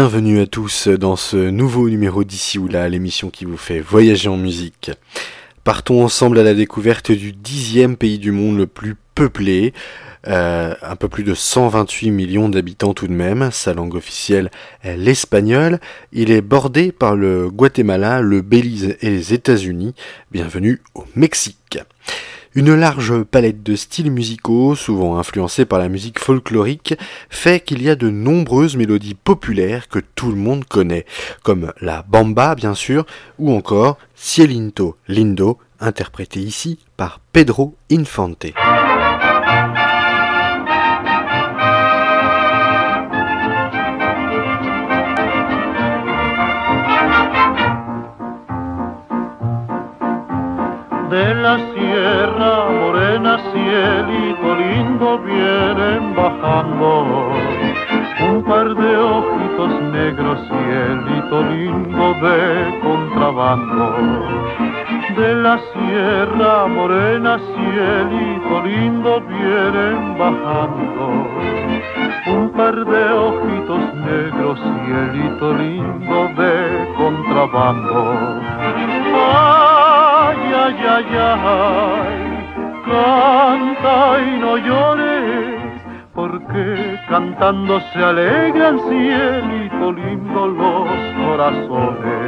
Bienvenue à tous dans ce nouveau numéro d'ici ou là, l'émission qui vous fait voyager en musique. Partons ensemble à la découverte du dixième pays du monde le plus peuplé, euh, un peu plus de 128 millions d'habitants tout de même. Sa langue officielle est l'espagnol. Il est bordé par le Guatemala, le Belize et les États-Unis. Bienvenue au Mexique. Une large palette de styles musicaux, souvent influencés par la musique folklorique, fait qu'il y a de nombreuses mélodies populaires que tout le monde connaît, comme la bamba bien sûr, ou encore Cielinto Lindo, interprété ici par Pedro Infante. De la sierra morena, cielito lindo, vienen bajando un par de ojitos negros, cielito lindo de contrabando ay, ay, ay, canta y no llores, porque cantando se alegran cielito lindo los corazones.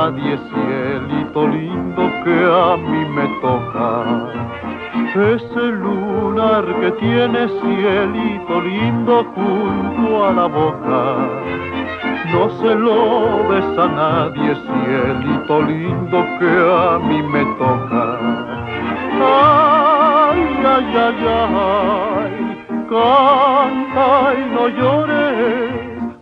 Nadie, cielito lindo que a mí me toca. Ese lunar que tiene cielito lindo junto a la boca, no se lo des a nadie, cielito lindo que a mí me toca. Ay, ay, ay, ay, canta y no llores,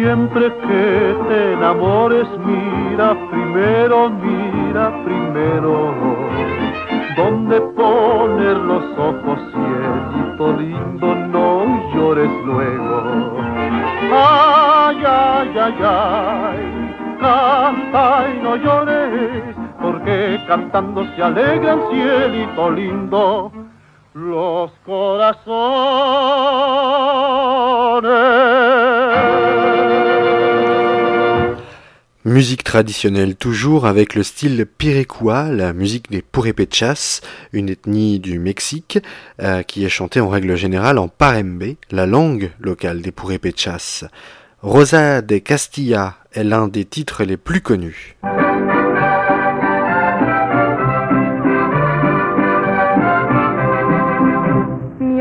Siempre que te enamores, mira primero, mira primero, donde poner los ojos, cielito lindo, no llores luego. Ay, ay, ay, ay, canta y no llores, porque cantando se alegran, cielito lindo, los corazones. Musique traditionnelle toujours avec le style pirecua, la musique des Purépechas, une ethnie du Mexique euh, qui est chantée en règle générale en parembe, la langue locale des Purépechas. Rosa de Castilla est l'un des titres les plus connus.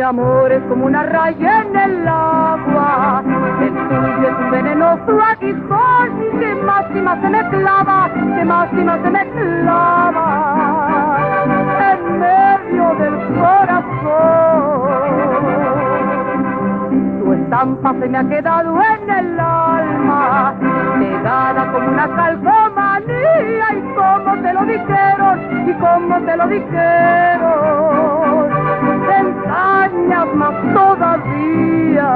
Amor es como una raya en el agua, el tuyo es un venenoso aguijón que más y más se me clava, que más y más se me clava en medio del corazón. Tu estampa se me ha quedado en el alma, pegada como una calcomanía y como te lo dijeron, y como te lo dijeron te engañas más todavía.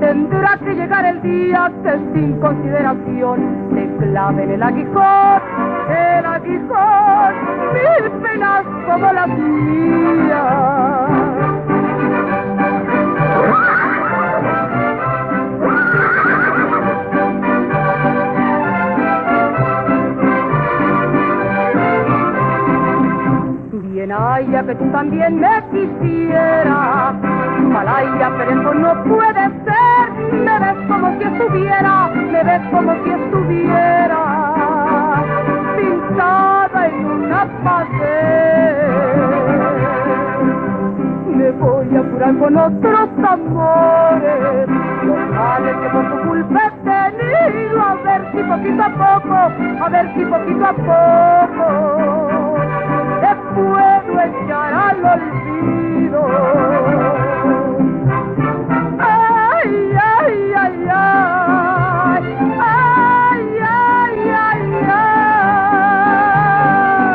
Tendrá que llegar el día que sin consideración te claven el aguijón el aguijón, mil penas como las mías. Haya que tú también me quisieras, Malaya, pero eso no puede ser. Me ves como si estuviera, me ves como si estuviera pintada en una pared. Me voy a curar con otros amores, los males que por tu culpa he tenido. A ver si poquito a poco, a ver si poquito a poco puedo echar al olvido. Ay, ay, ay, ay, ay, ay, ay,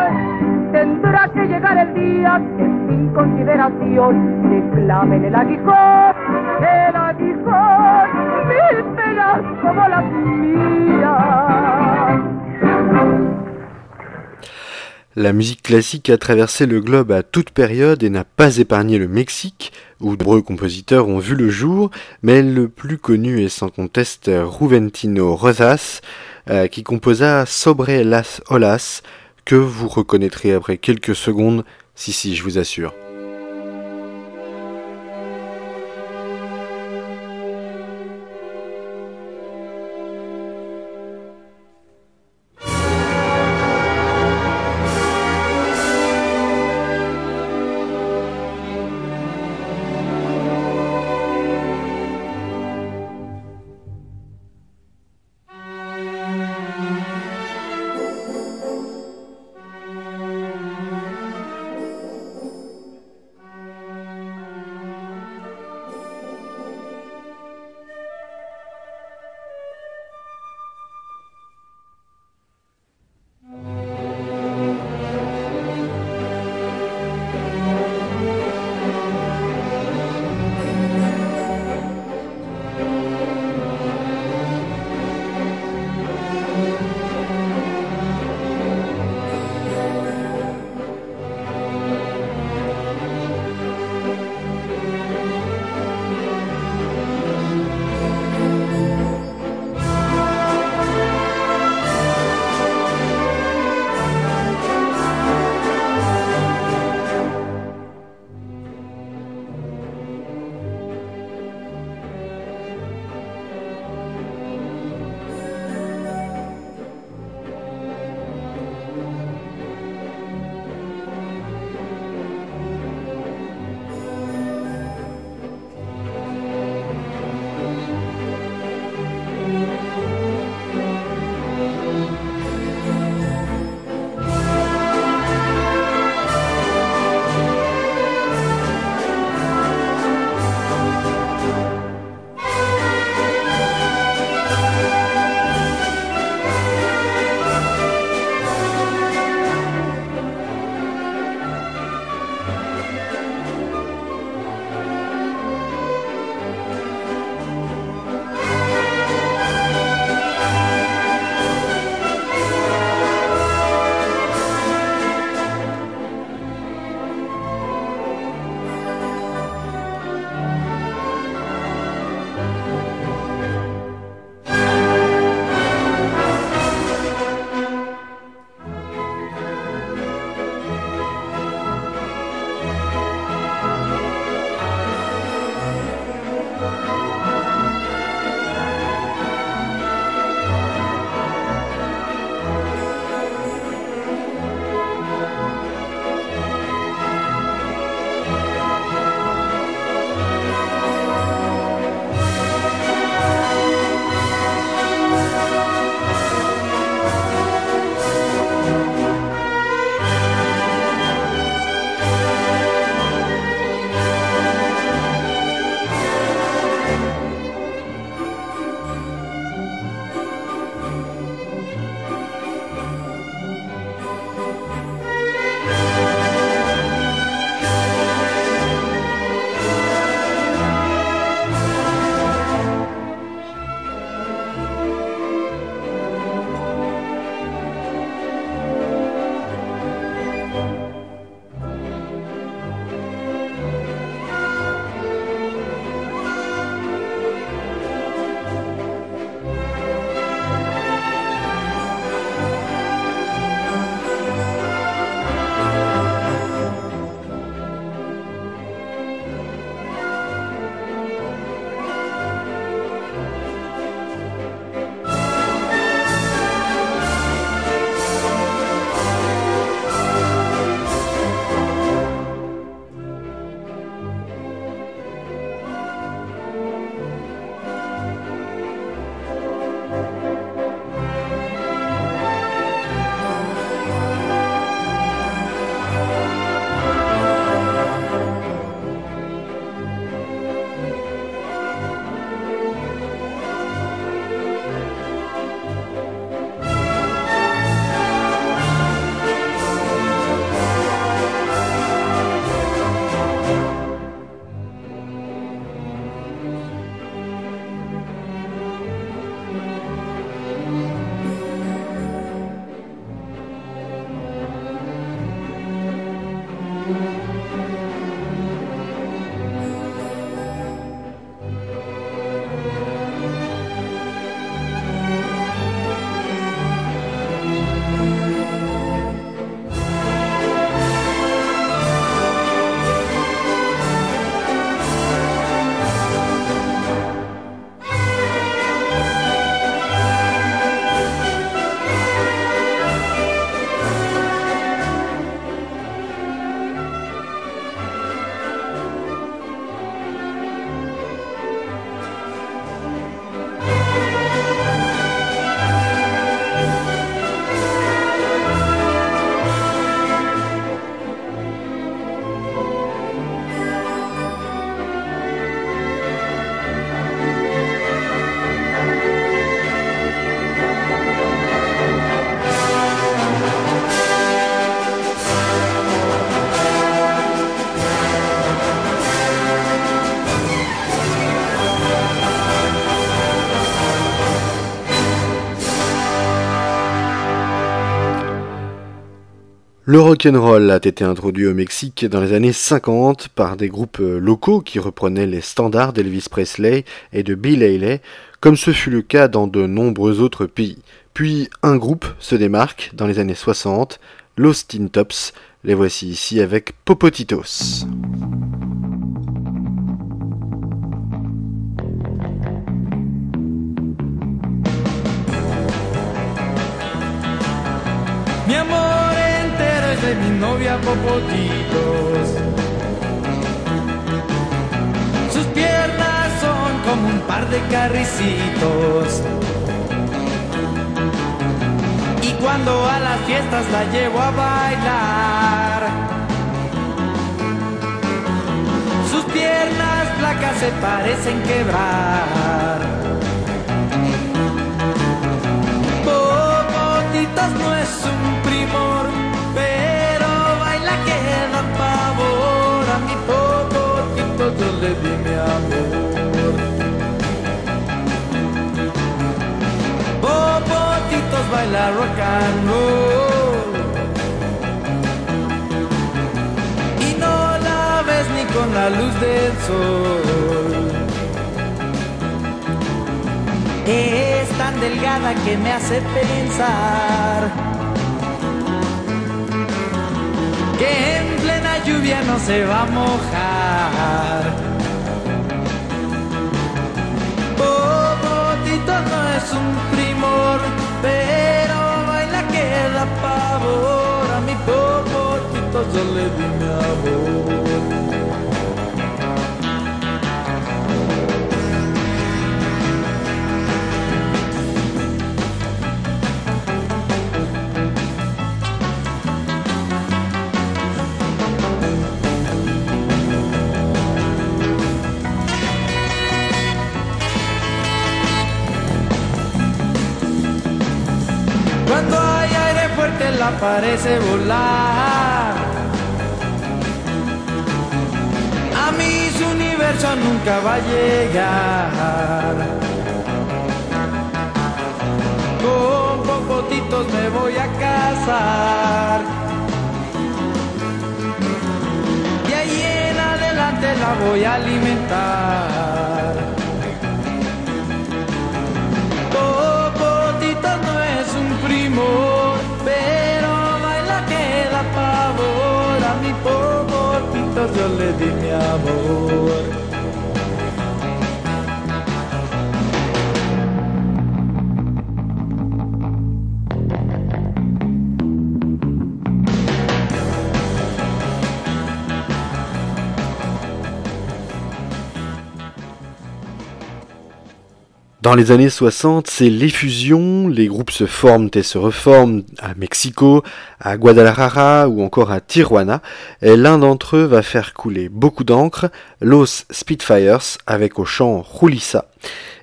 ay. Tendrá que llegar el día que sin consideración te claven el aguijón, el aguijón, mil penas como las mías. La musique classique a traversé le globe à toute période et n'a pas épargné le Mexique, où de nombreux compositeurs ont vu le jour, mais le plus connu est sans conteste Ruventino Rosas, euh, qui composa Sobre las Olas, que vous reconnaîtrez après quelques secondes, si si je vous assure. Le rock'n'roll a été introduit au Mexique dans les années 50 par des groupes locaux qui reprenaient les standards d'Elvis Presley et de Bill Haley, comme ce fut le cas dans de nombreux autres pays. Puis un groupe se démarque dans les années 60, Los Tin Tops. Les voici ici avec Popotitos. Sus piernas son como un par de carricitos. Y cuando a las fiestas la llevo a bailar, sus piernas flacas se parecen quebrar. Popotitos no es un la luz del sol. Es tan delgada que me hace pensar que en plena lluvia no se va a mojar. Popotito no es un primor, pero baila que da pavor. A mi popotito yo le di mi amor. La parece volar. A mí su universo nunca va a llegar. Con popotitos me voy a casar. Y ahí en adelante la voy a alimentar. Dans les années 60, c'est l'effusion, les groupes se forment et se reforment à Mexico, à Guadalajara ou encore à Tijuana, et l'un d'entre eux va faire couler beaucoup d'encre, Los Spitfires avec au chant Julissa,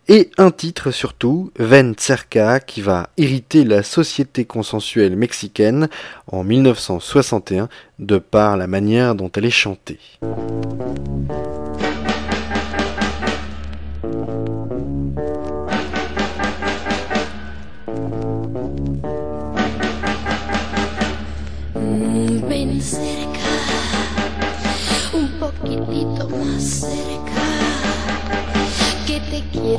et un titre surtout, Ven Cerca, qui va irriter la société consensuelle mexicaine en 1961 de par la manière dont elle est chantée.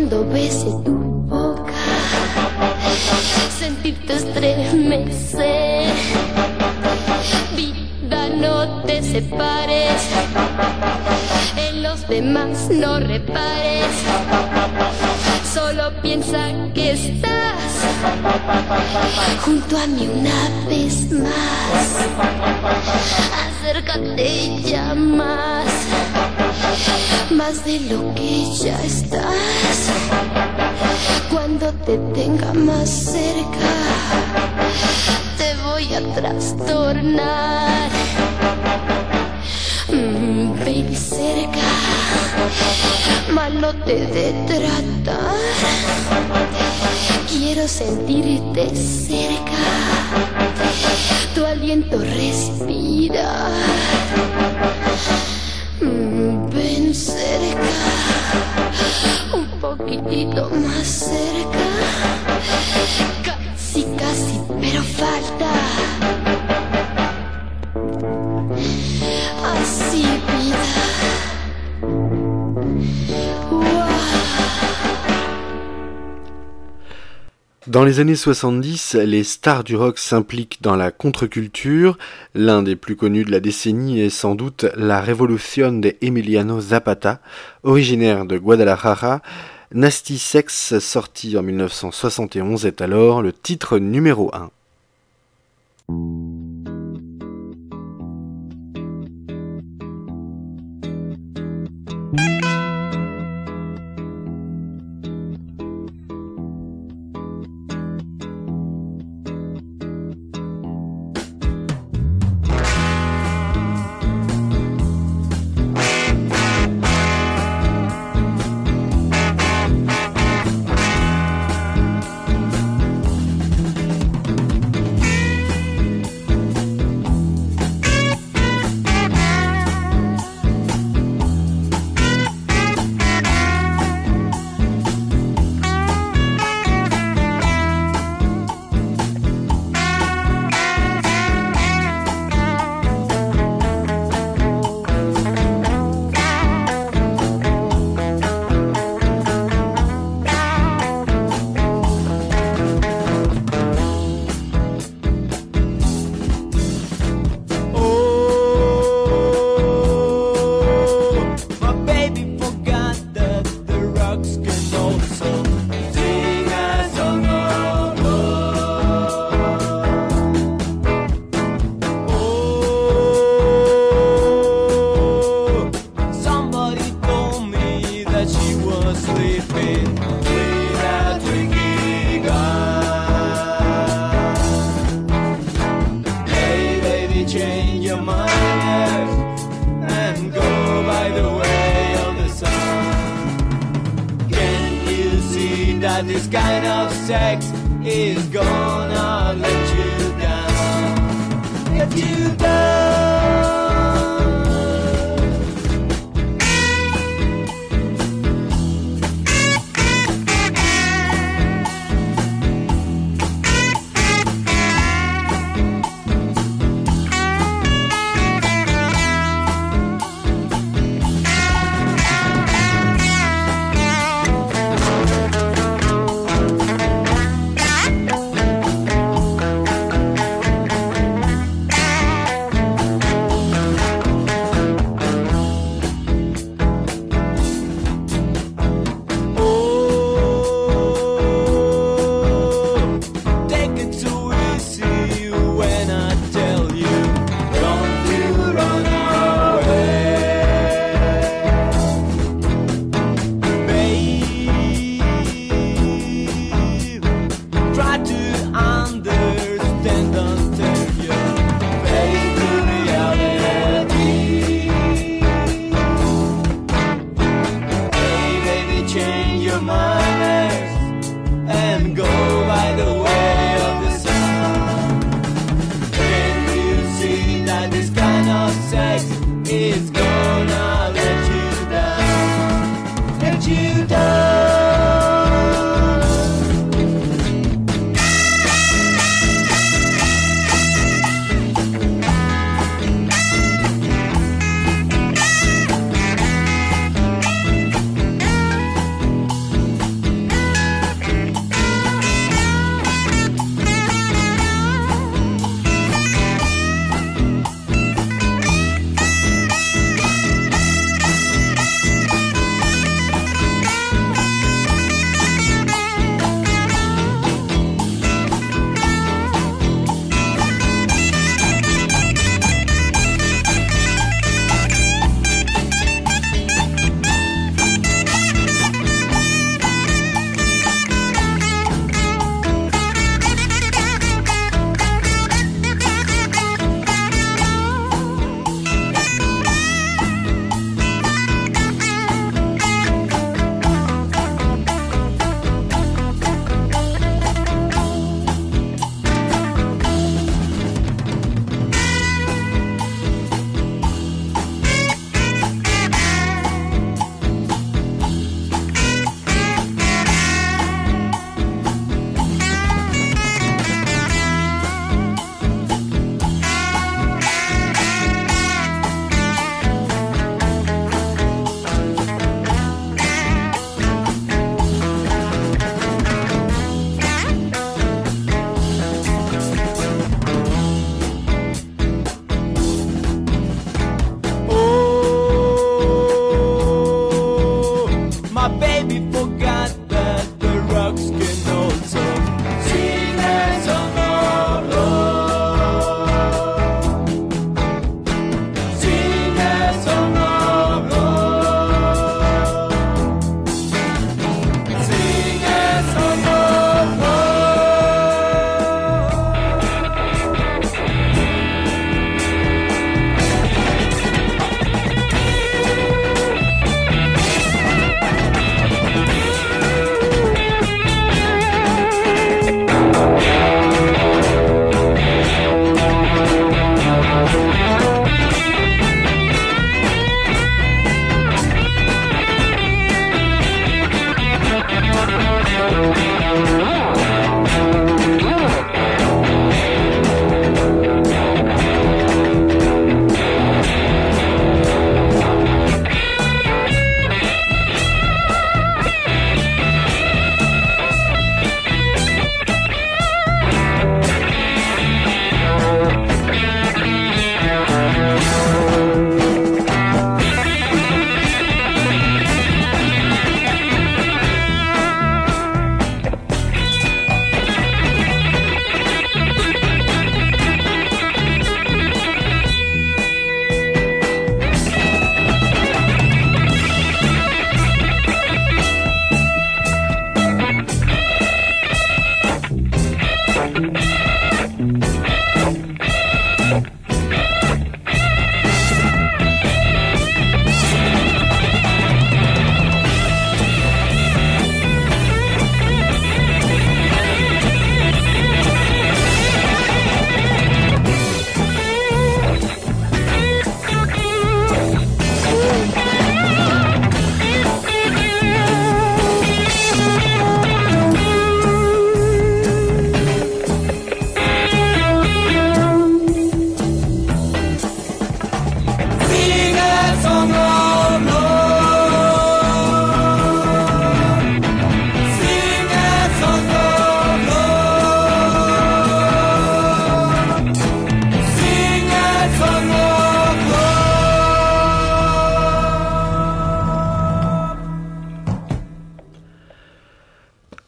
Cuando bese tu boca, sentirte estremecer. Vida, no te separes. En los demás no repares. Solo piensa que estás junto a mí una vez más. Acércate ya más, más de lo que ya estás. Cuando te tenga más cerca, te voy a trastornar. Mm, baby, cerca, malo te de tratar. Quiero sentirte cerca, tu aliento respirar. Mm, poquitito más cerca. Casi, casi, pero falta. Así, vida. Dans les années 70, les stars du rock s'impliquent dans la contre-culture. L'un des plus connus de la décennie est sans doute La Revolución de Emiliano Zapata, originaire de Guadalajara. Nasty Sex, sorti en 1971, est alors le titre numéro 1.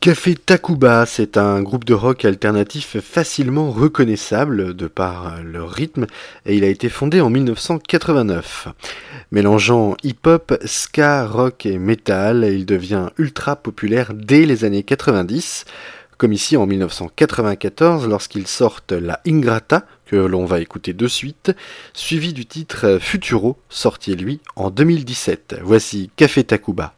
Café Takuba, c'est un groupe de rock alternatif facilement reconnaissable de par leur rythme et il a été fondé en 1989. Mélangeant hip-hop, ska, rock et metal, il devient ultra populaire dès les années 90, comme ici en 1994 lorsqu'ils sortent La Ingrata, que l'on va écouter de suite, suivi du titre Futuro, sorti lui en 2017. Voici Café Takuba.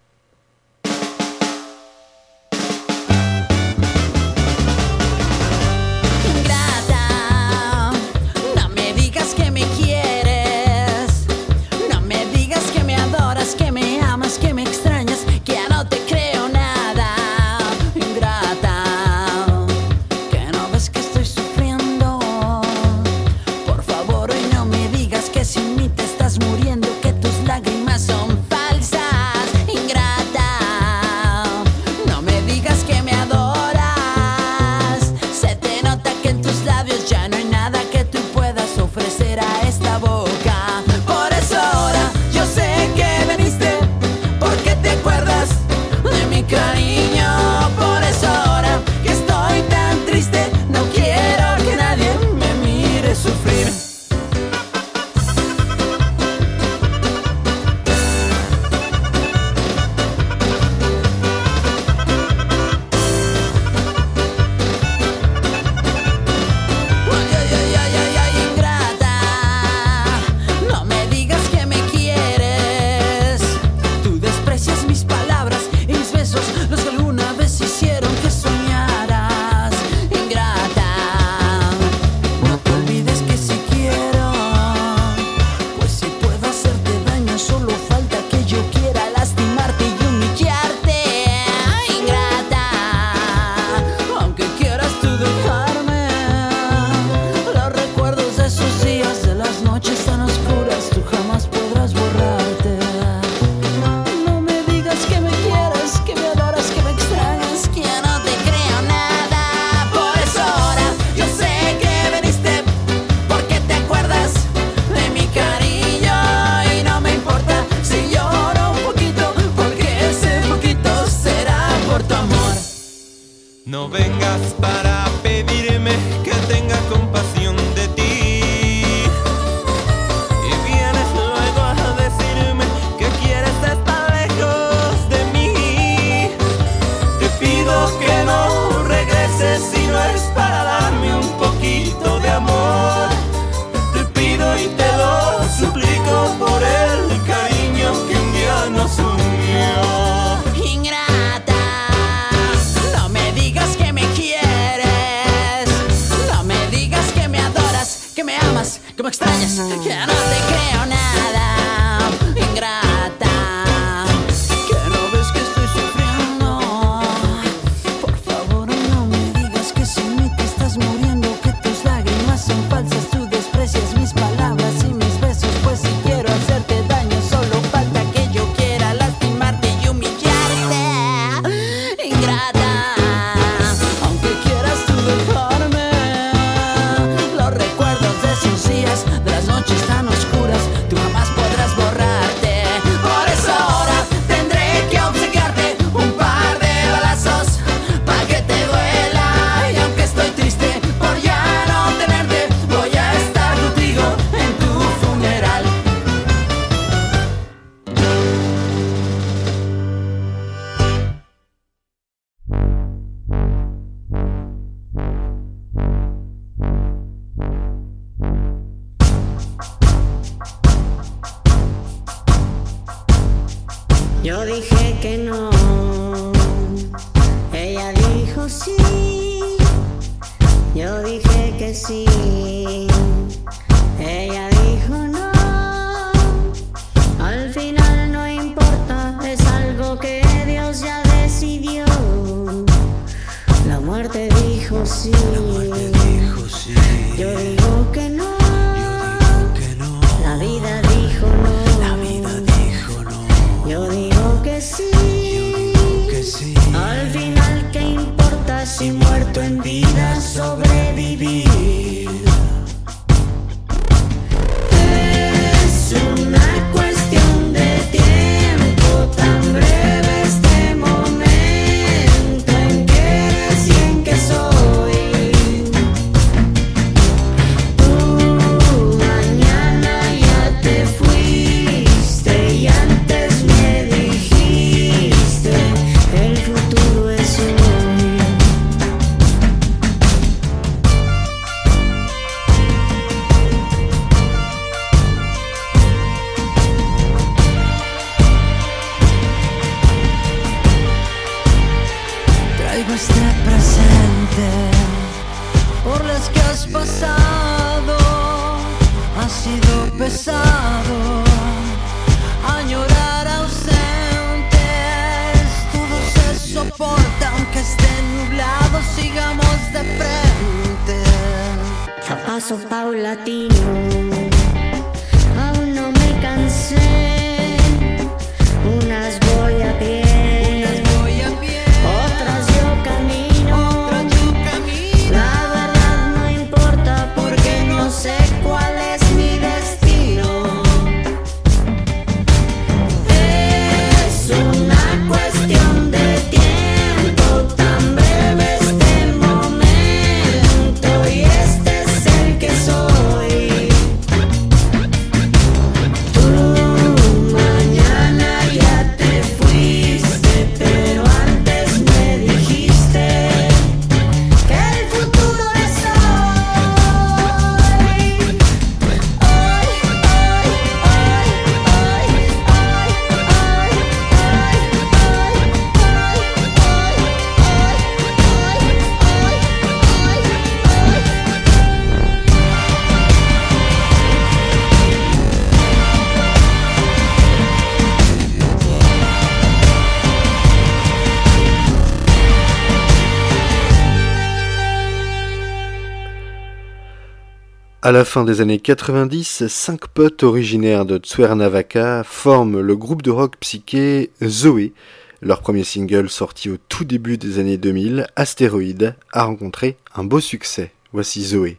Fin des années 90, cinq potes originaires de Cuernavaca forment le groupe de rock psyché Zoé. Leur premier single sorti au tout début des années 2000, Astéroïde, a rencontré un beau succès. Voici Zoé.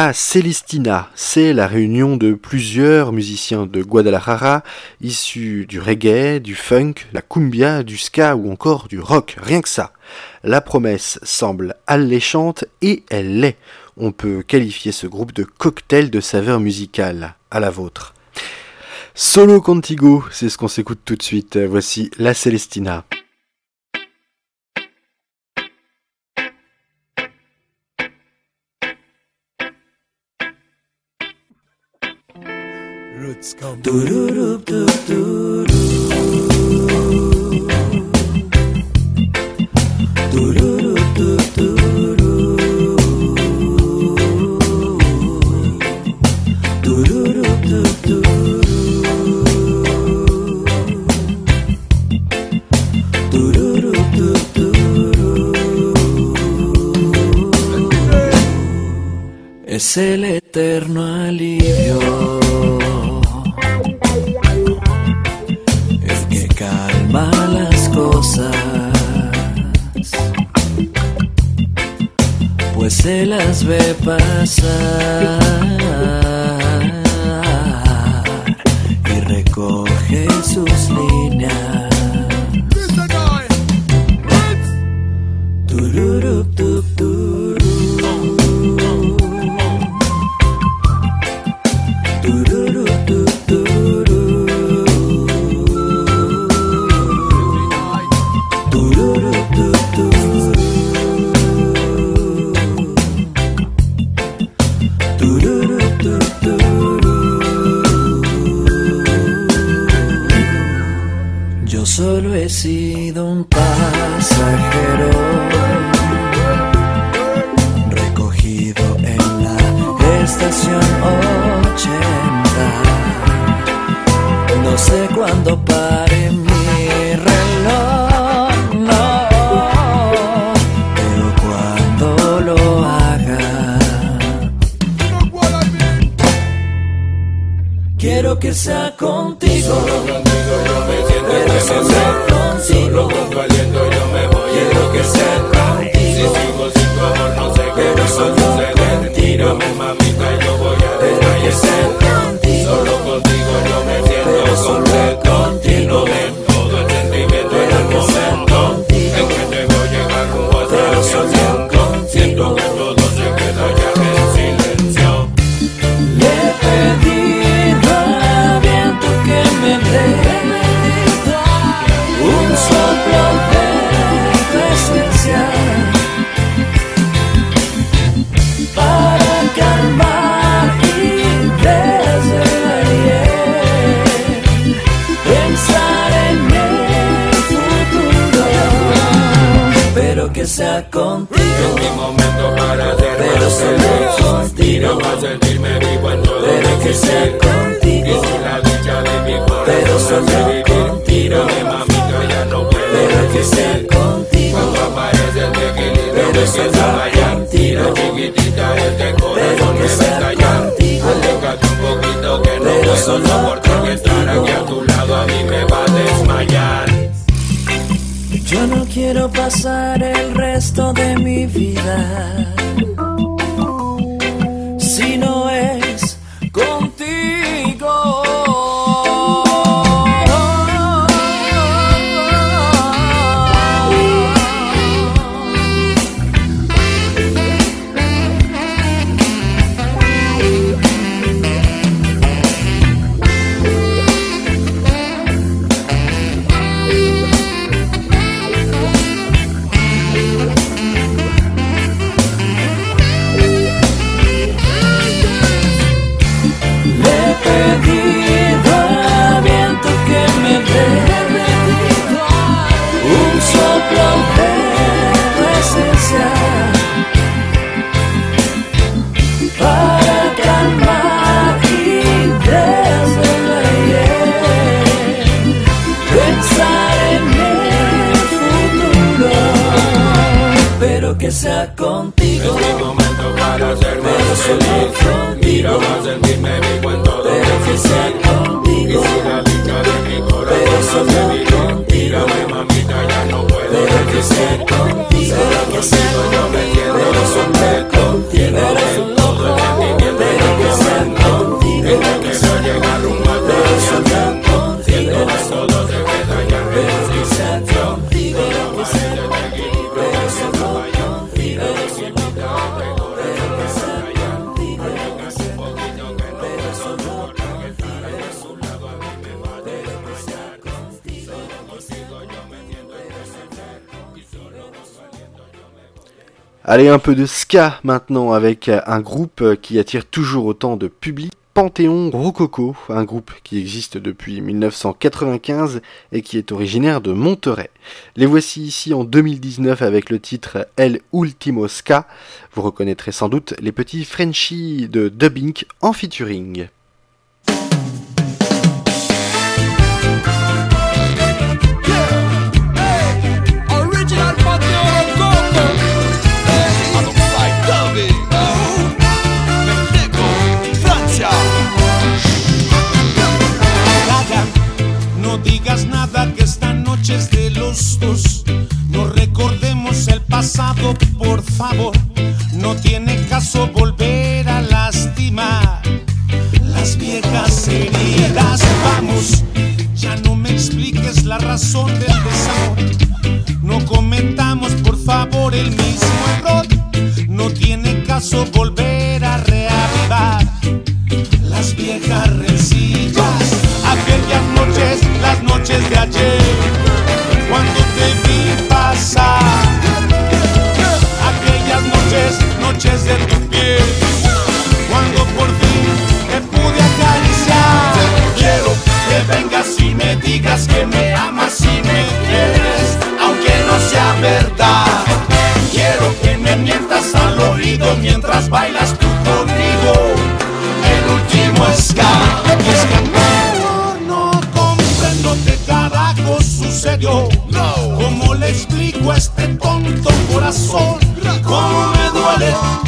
La Celestina, c'est la réunion de plusieurs musiciens de Guadalajara, issus du reggae, du funk, la cumbia, du ska ou encore du rock, rien que ça. La promesse semble alléchante et elle l'est. On peut qualifier ce groupe de cocktail de saveurs musicales, à la vôtre. Solo Contigo, c'est ce qu'on s'écoute tout de suite. Voici La Celestina. it's es el eterno alivio. ve pasar. Jackson. Allez, un peu de ska maintenant avec un groupe qui attire toujours autant de public. Panthéon Rococo, un groupe qui existe depuis 1995 et qui est originaire de Monterey. Les voici ici en 2019 avec le titre El Ultimo Ska. Vous reconnaîtrez sans doute les petits Frenchies de Dubbing en featuring. Esta noche es de los dos. No recordemos el pasado, por favor. No tiene caso volver a lastimar las viejas heridas. Vamos, ya no me expliques la razón del desamor. No cometamos, por favor, el mismo error. No tiene caso volver a reavivar las viejas rencillas. Aquellas noches, las noches de ayer, Aquellas noches, noches de tu piel, cuando por fin te pude acariciar. Quiero que vengas y me digas que me amas y me quieres, aunque no sea verdad. Quiero que me mientas al oído mientras bailas tú conmigo el último ska. Es que no, no comprendo qué carajo sucedió. ¿Cómo le explico a este tonto corazón? ¿Cómo me duele?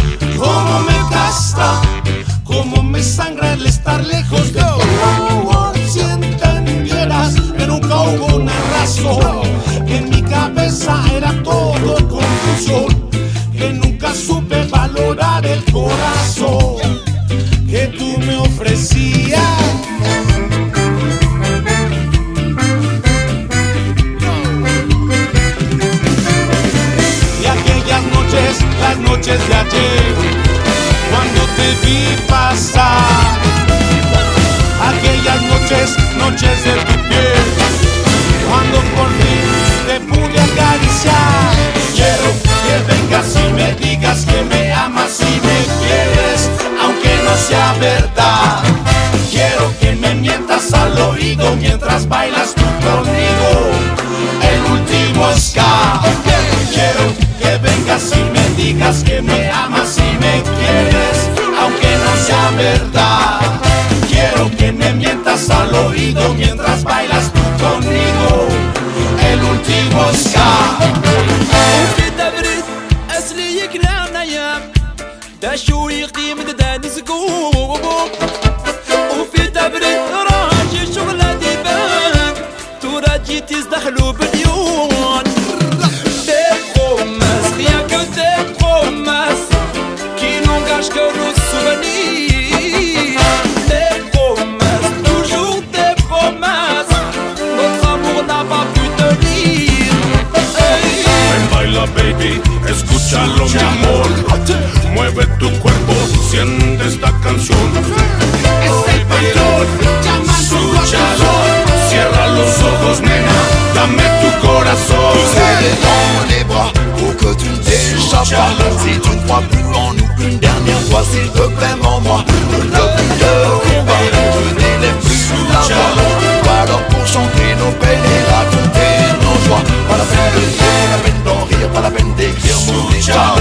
Serrer dans les bras pour que tu ne t'échappes pas. Si tu ne crois plus en nous une dernière fois, s'il te plaît, mens-moi. Ne le plus de combat, je n'élève plus la voix. Alors pour chanter nos peines et raconter nos joies. Pas la peine de pas la peine d'en rire, pas la peine d'écrire mon état.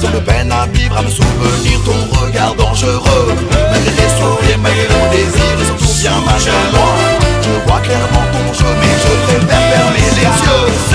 C'est le peine à vivre, à me souvenir ton regard dangereux. Malgré les sourires, malgré mon désir, surtout bien malgré moi. Je vois clairement ton jeu, mais je préfère fermer les yeux.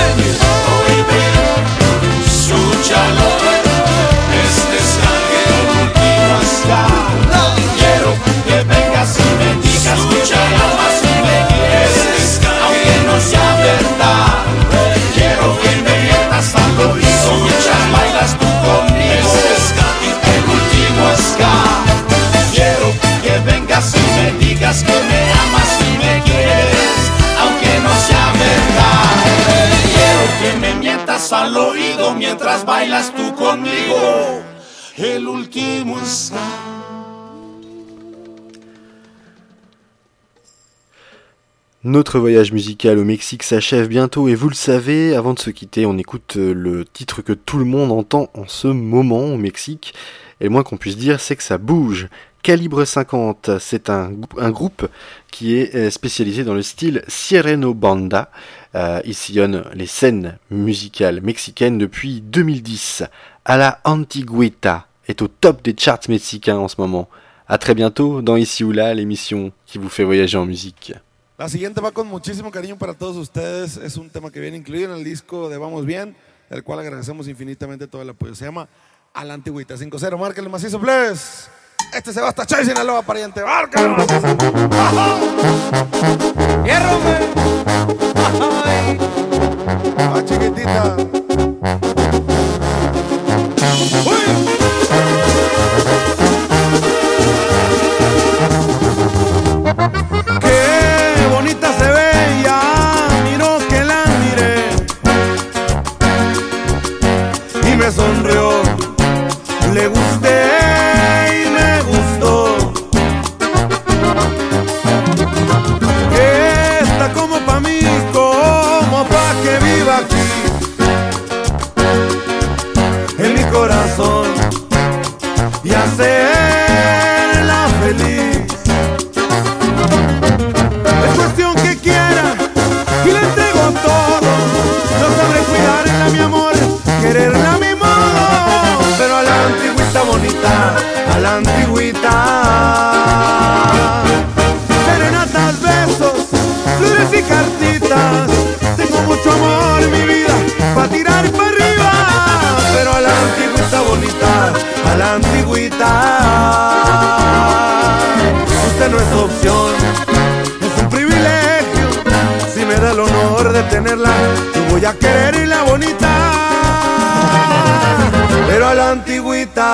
Notre voyage musical au Mexique s'achève bientôt et vous le savez, avant de se quitter, on écoute euh, le titre que tout le monde entend en ce moment au Mexique. Et le moins qu'on puisse dire, c'est que ça bouge. Calibre 50, c'est un, un groupe qui est euh, spécialisé dans le style Sireno Banda. Euh, il sillonne les scènes musicales mexicaines depuis 2010. A la Antigüita est au top des charts mexicains en ce moment. À très bientôt dans Ici ou là, l'émission qui vous fait voyager en musique. La siguiente va con muchísimo cariño para todos ustedes. Es un tema que viene incluido en el disco de Vamos Bien, el cual agradecemos infinitamente todo el apoyo. Se llama A la Antigüita 5-0. Márquenle macizo, please. Este se va hasta Chay, Sinaloa, pariente. ¡Ajá! ¡Hierro. Va, chiquitita. Qué voy a quererla bonita, pero a la antigüita.